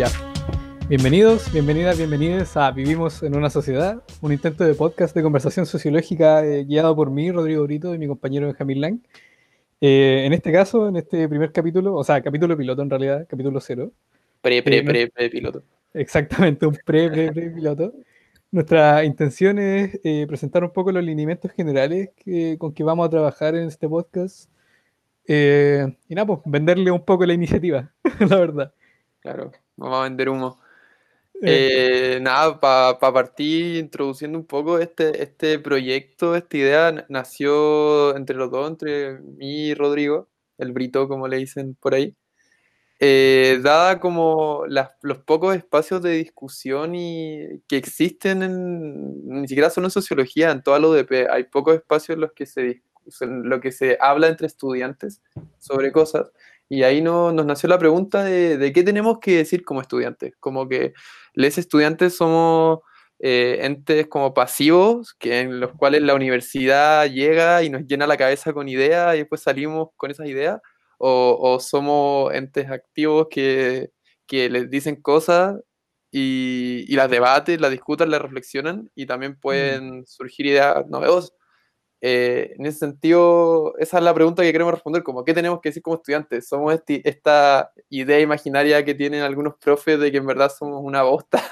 Ya. Bienvenidos, bienvenidas, bienvenidos a Vivimos en una sociedad, un intento de podcast de conversación sociológica eh, guiado por mí, Rodrigo Brito, y mi compañero Benjamín Lang. Eh, en este caso, en este primer capítulo, o sea, capítulo piloto en realidad, capítulo cero. Pre, pre, pre, pre piloto. Exactamente, un pre, pre, pre piloto. Nuestra intención es eh, presentar un poco los lineamientos generales que, con que vamos a trabajar en este podcast. Eh, y nada, pues venderle un poco la iniciativa, la verdad. Claro, vamos a vender humo. Eh, nada, para partir introduciendo un poco este, este proyecto, esta idea nació entre los dos, entre mí y Rodrigo, el Brito, como le dicen por ahí. Eh, dada como los pocos espacios de discusión y, que existen, en, ni siquiera solo en sociología, en toda la UDP, hay pocos espacios en los que se, en lo que se habla entre estudiantes sobre cosas. Y ahí no, nos nació la pregunta de, de, qué tenemos que decir como estudiantes. Como que les estudiantes somos eh, entes como pasivos, que en los cuales la universidad llega y nos llena la cabeza con ideas y después salimos con esas ideas o, somos entes activos que, les dicen cosas y, las debaten, las discutan, las reflexionan y también mm. pueden surgir ideas novedosas. Eh, en ese sentido, esa es la pregunta que queremos responder, como qué tenemos que decir como estudiantes. Somos esta idea imaginaria que tienen algunos profes de que en verdad somos una bosta,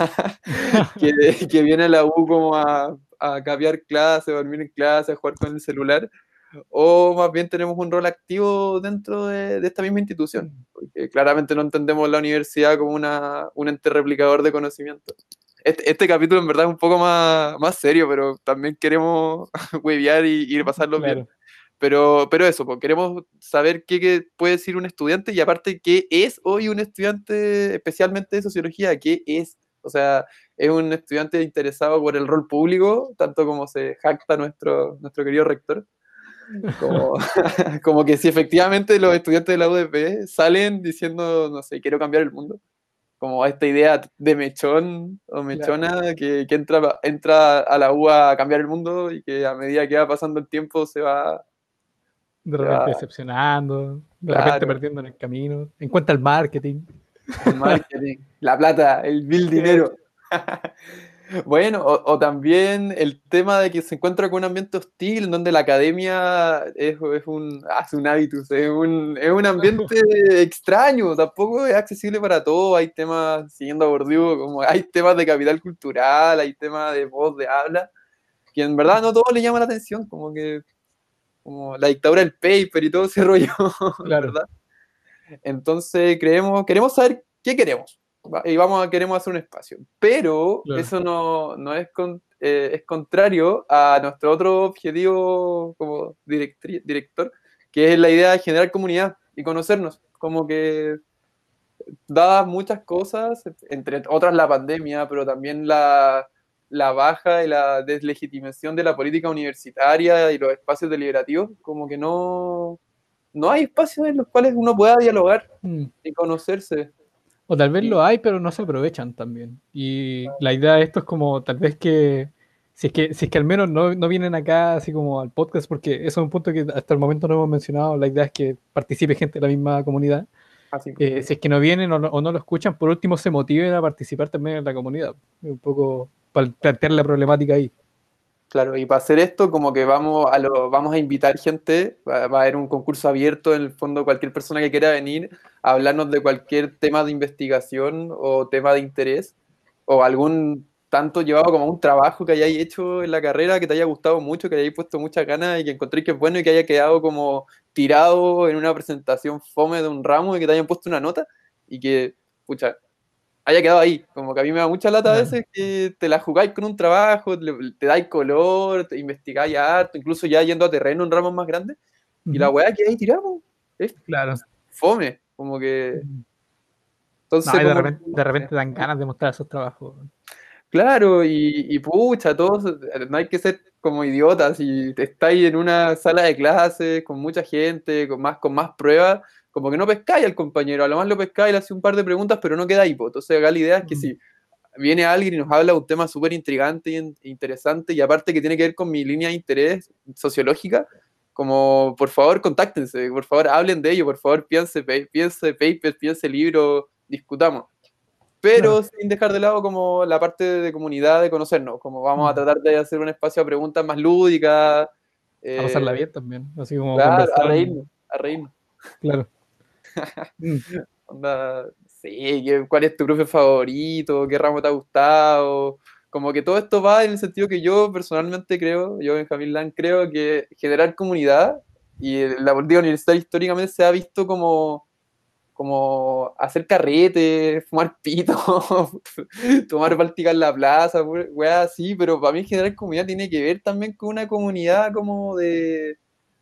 que, que, viene a la U como a, a capiar clases, a dormir en clase, a jugar con el celular o más bien tenemos un rol activo dentro de, esta misma institución, porque claramente no entendemos la universidad como una, un ente replicador de conocimiento. Este, este, capítulo en verdad es un poco más, más serio, pero también queremos huevear y, y pasarlo bien. Pero, pero eso, pues, queremos saber qué, qué, puede decir un estudiante y aparte qué es hoy un estudiante especialmente de sociología, qué es, o sea, es un estudiante interesado por el rol público, tanto como se jacta nuestro, nuestro querido rector, como, como, que si efectivamente los estudiantes de la UDP salen diciendo, no sé, quiero cambiar el mundo. Como esta idea de mechón o mechona que, que, entra, entra a la U a cambiar el mundo y que a medida que va pasando el tiempo se va... De repente decepcionando, de repente perdiendo en el camino. Encuentra el marketing. El marketing, la plata, el bill dinero. Bueno, o, también el tema de que se encuentra con un ambiente hostil, en donde la academia es, un, hace un hábitus, es un, es un ambiente extraño, tampoco es accesible para todos, hay temas, siguiendo a Bordigo, como hay temas de capital cultural, hay temas de voz, de habla, que en verdad no todos le llaman la atención, como que como la dictadura del paper y todo ese rollo, la verdad. Entonces creemos, queremos saber qué queremos y vamos a, queremos hacer un espacio. Pero eso no, no es, eh, es contrario a nuestro otro objetivo como director, que es la idea de generar comunidad y conocernos. Como que, dadas muchas cosas, entre otras la pandemia, pero también la, la baja y la deslegitimación de la política universitaria y los espacios deliberativos, como que no, no hay espacios en los cuales uno pueda dialogar mm. y conocerse. O tal vez lo hay, pero no se aprovechan también. Y la idea de esto es como tal vez que si es que, si es que al menos no, no, vienen acá así como al podcast, porque eso es un punto que hasta el momento no hemos mencionado, la idea es que participe gente de la misma comunidad. Eh, si es que no vienen o no, lo escuchan, por último se motiven a participar también en la comunidad. Un poco para plantear la problemática ahí. Claro, y para hacer esto, como que vamos a, lo, vamos a invitar gente, va, a haber un concurso abierto, en el fondo cualquier persona que quiera venir a hablarnos de cualquier tema de investigación o tema de interés, o algún tanto llevado como un trabajo que hayáis hecho en la carrera, que te haya gustado mucho, que hayáis puesto muchas ganas y que encontréis que es bueno y que haya quedado como tirado en una presentación fome de un ramo y que te hayan puesto una nota y que, pucha, haya quedado ahí. Como que a mí me da mucha lata a veces que te la jugáis con un trabajo, te, dais color, te investigáis harto, incluso ya yendo a terreno en ramos más grandes, y la weá que ahí tiramos es claro. fome. Como que. Entonces, de, repente, de, repente, dan ganas de mostrar esos trabajos. Claro, y, y, pucha, todos, no hay que ser como idiotas, si estáis en una sala de clases con mucha gente, con más, con más pruebas, como que no pescáis al compañero, a lo más lo pescáis, le hace un par de preguntas, pero no queda ahí. Entonces, acá la idea es que mm. si viene alguien y nos habla de un tema súper intrigante e interesante, y aparte que tiene que ver con mi línea de interés sociológica, como por favor contáctense, por favor hablen de ello, por favor piense, piense papers, piense libro, discutamos. pero sin dejar de lado como la parte de comunidad, de conocernos, como vamos a mm. tratar de hacer un espacio a preguntas más lúdicas. a pasarla bien también, así como claro, a reírnos, a reírnos. Claro. Mm. sí, ¿cuál es tu profe favorito? ¿Qué ramo te ha gustado? Como que todo esto va en el sentido que yo personalmente creo, yo Benjamín Lang creo que generar comunidad y la política universitaria históricamente se ha visto como, como hacer carrete, fumar pito, tomar báltica en la plaza, weá así, pero para mí generar comunidad tiene que ver también con una comunidad como de,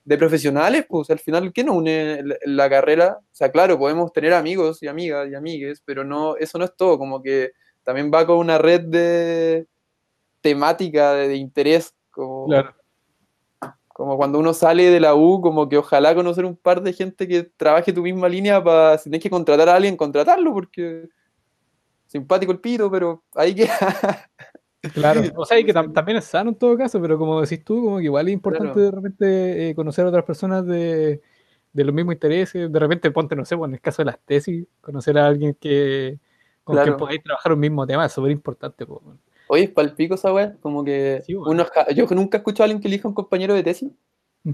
de profesionales, pues al final, ¿qué nos une la, carrera? O sea, claro, podemos tener amigos y amigas y amigues, pero no, eso no es todo, como que también va con una red de temática, de, interés, como, como cuando uno sale de la U, como que ojalá conocer un par de gente que trabaje tu misma línea para, si tienes que contratar a alguien, contratarlo, porque simpático el pito, pero ahí que... Claro, o sea, y que también es sano en todo caso, pero como decís tú, como que igual es importante de repente eh, conocer a otras personas de, los mismos intereses, de repente ponte, no sé, pues, en el caso de las tesis, conocer a alguien que con quien podáis trabajar un mismo tema es súper importante. Pues, Oye, es palpico esa weá, como que uno, yo nunca he escuchado a alguien que elija un compañero de tesis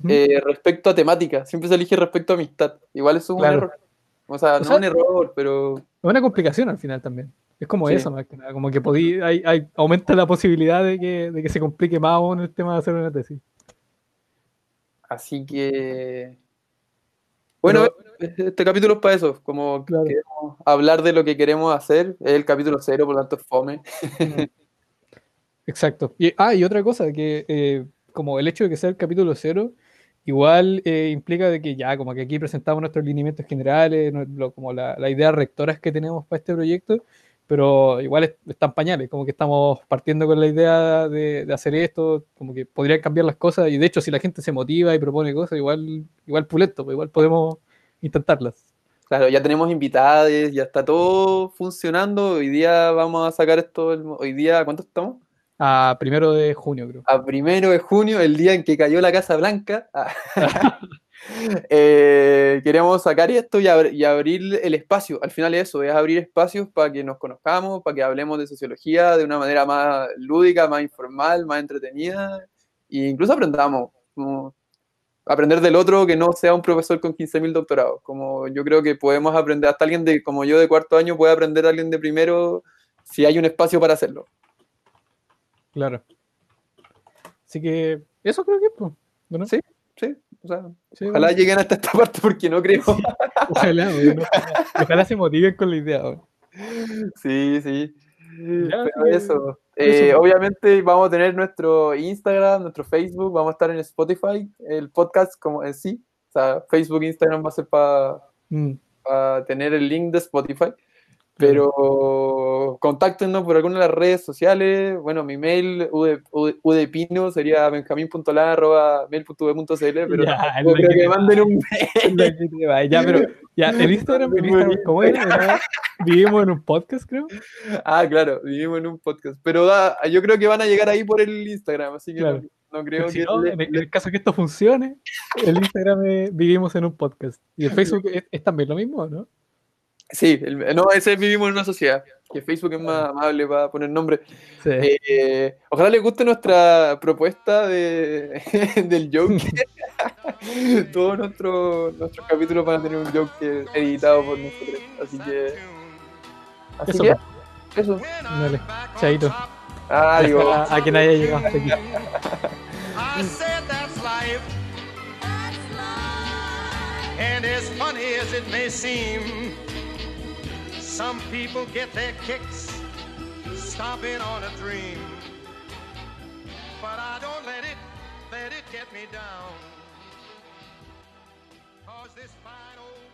eh, respecto a temática, siempre se elige respecto a amistad, igual es un error. O sea, no es un error, pero... Es una complicación al final también. Es como eso, más que nada. Como que podí, hay, hay, aumenta la posibilidad de que, de que se complique más aún el tema de hacer una tesis. Así que. Bueno, este capítulo es para eso. Como queremos hablar de lo que queremos hacer. Es el capítulo cero, por lo tanto, fome. Exacto. Y, ah, y otra cosa, que eh, como el hecho de que sea el capítulo cero, igual eh, implica de que ya, como que aquí presentamos nuestros lineamientos generales, como las la ideas rectoras que tenemos para este proyecto pero igual están pañales, como que estamos partiendo con la idea de, hacer esto, como que podrían cambiar las cosas, y de hecho si la gente se motiva y propone cosas, igual, igual puleto, pues igual podemos intentarlas. Claro, ya tenemos invitadas, ya está todo funcionando, hoy día vamos a sacar esto, hoy día, ¿cuánto estamos? A primero de junio, creo. A primero de junio, el día en que cayó la Casa Blanca. Eh, queremos sacar esto y, abrir el espacio. Al final eso, es abrir espacios para que nos conozcamos, para que hablemos de sociología de una manera más lúdica, más informal, más entretenida. E incluso aprendamos. aprender del otro que no sea un profesor con 15.000 doctorados. Como yo creo que podemos aprender, hasta alguien de, como yo de cuarto año puede aprender a alguien de primero si hay un espacio para hacerlo. Claro. Así que eso creo que es, ¿no? Sí, sí. O sea, ojalá lleguen hasta esta parte porque no creo. ojalá, ojalá se motiven con la idea. Sí, sí. Pero eso. Eh, obviamente vamos a tener nuestro Instagram, nuestro Facebook, vamos a estar en Spotify, el podcast como en sí. O sea, Facebook, Instagram va a ser para mm. tener el link de Spotify. Pero contáctenos por alguna de las redes sociales. Bueno, mi mail udepino sería benjamín.la.mail.v.cl, pero ya, no creo que me manden un mail. ya, pero ya, el Instagram, el Instagram ¿cómo era? Vivimos en un podcast, creo. Ah, claro, vivimos en un podcast. Pero yo creo que van a llegar ahí por el Instagram, así que no, creo que. en, el, caso que esto funcione, el Instagram es Vivimos en un podcast. ¿Y el Facebook es también lo mismo, no? Sí, no, ese vivimos en una sociedad, que Facebook es más amable para poner nombre. Eh, ojalá les guste nuestra propuesta de, del Joker. Todos nuestros nuestros capítulos van a tener un Joker editado por nosotros. Así que. Así eso. Que, eso. Dale, chaito. Ah, digo. A, a que nadie haya llegado hasta aquí. And as funny as it may seem, Some people get their kicks stomping on a dream. But I don't let it, let it get me down. Cause this fine old